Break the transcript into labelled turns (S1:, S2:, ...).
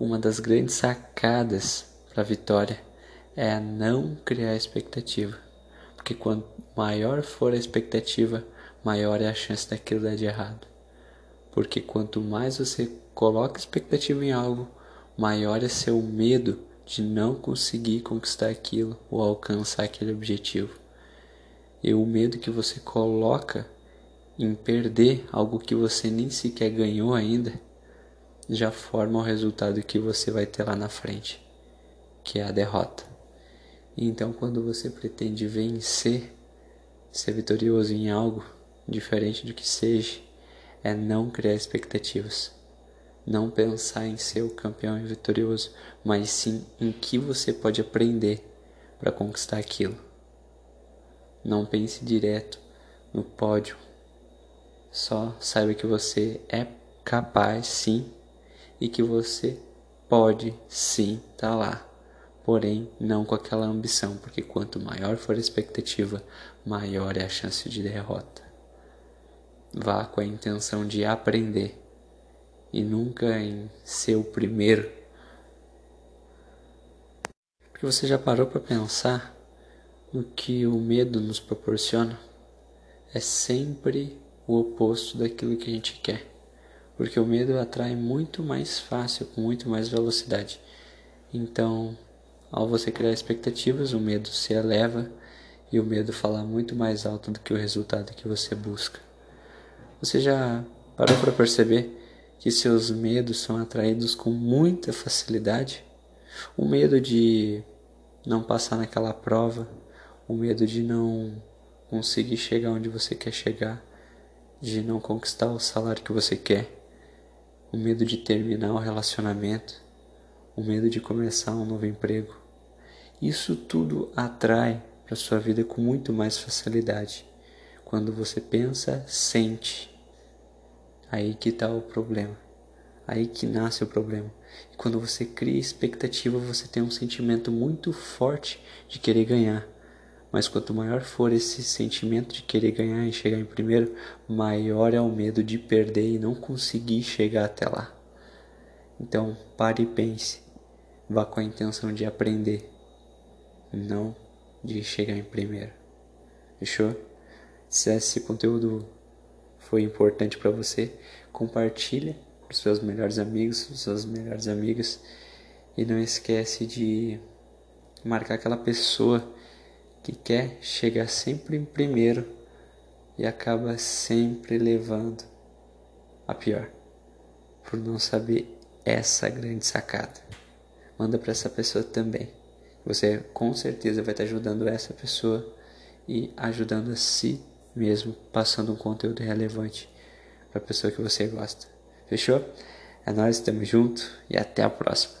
S1: uma das grandes sacadas para a vitória é a não criar expectativa. Porque quanto maior for a expectativa, maior é a chance daquilo dar de errado. Porque quanto mais você coloca expectativa em algo, maior é seu medo de não conseguir conquistar aquilo ou alcançar aquele objetivo. E o medo que você coloca em perder algo que você nem sequer ganhou ainda já forma o resultado que você vai ter lá na frente, que é a derrota. Então, quando você pretende vencer, ser vitorioso em algo, diferente do que seja, é não criar expectativas. Não pensar em ser o campeão e vitorioso, mas sim em que você pode aprender para conquistar aquilo. Não pense direto no pódio. Só saiba que você é capaz, sim, e que você pode sim estar tá lá. Porém, não com aquela ambição, porque quanto maior for a expectativa, maior é a chance de derrota. Vá com a intenção de aprender e nunca em ser o primeiro. Porque você já parou para pensar no que o medo nos proporciona? É sempre o oposto daquilo que a gente quer. Porque o medo atrai muito mais fácil, com muito mais velocidade. Então, ao você criar expectativas, o medo se eleva e o medo fala muito mais alto do que o resultado que você busca. Você já parou para perceber que seus medos são atraídos com muita facilidade? O medo de não passar naquela prova, o medo de não conseguir chegar onde você quer chegar, de não conquistar o salário que você quer, o medo de terminar o relacionamento, o medo de começar um novo emprego. Isso tudo atrai para sua vida com muito mais facilidade. Quando você pensa, sente. Aí que está o problema. Aí que nasce o problema. E quando você cria expectativa, você tem um sentimento muito forte de querer ganhar. Mas quanto maior for esse sentimento de querer ganhar e chegar em primeiro, maior é o medo de perder e não conseguir chegar até lá. Então, pare e pense. Vá com a intenção de aprender, não de chegar em primeiro. Fechou? Se esse conteúdo foi importante para você, compartilha para os seus melhores amigos, suas melhores amigas e não esquece de marcar aquela pessoa que quer chegar sempre em primeiro e acaba sempre levando a pior por não saber essa grande sacada. Manda para essa pessoa também. Você com certeza vai estar ajudando essa pessoa e ajudando a si mesmo, passando um conteúdo relevante para a pessoa que você gosta. Fechou? É nós, estamos junto e até a próxima.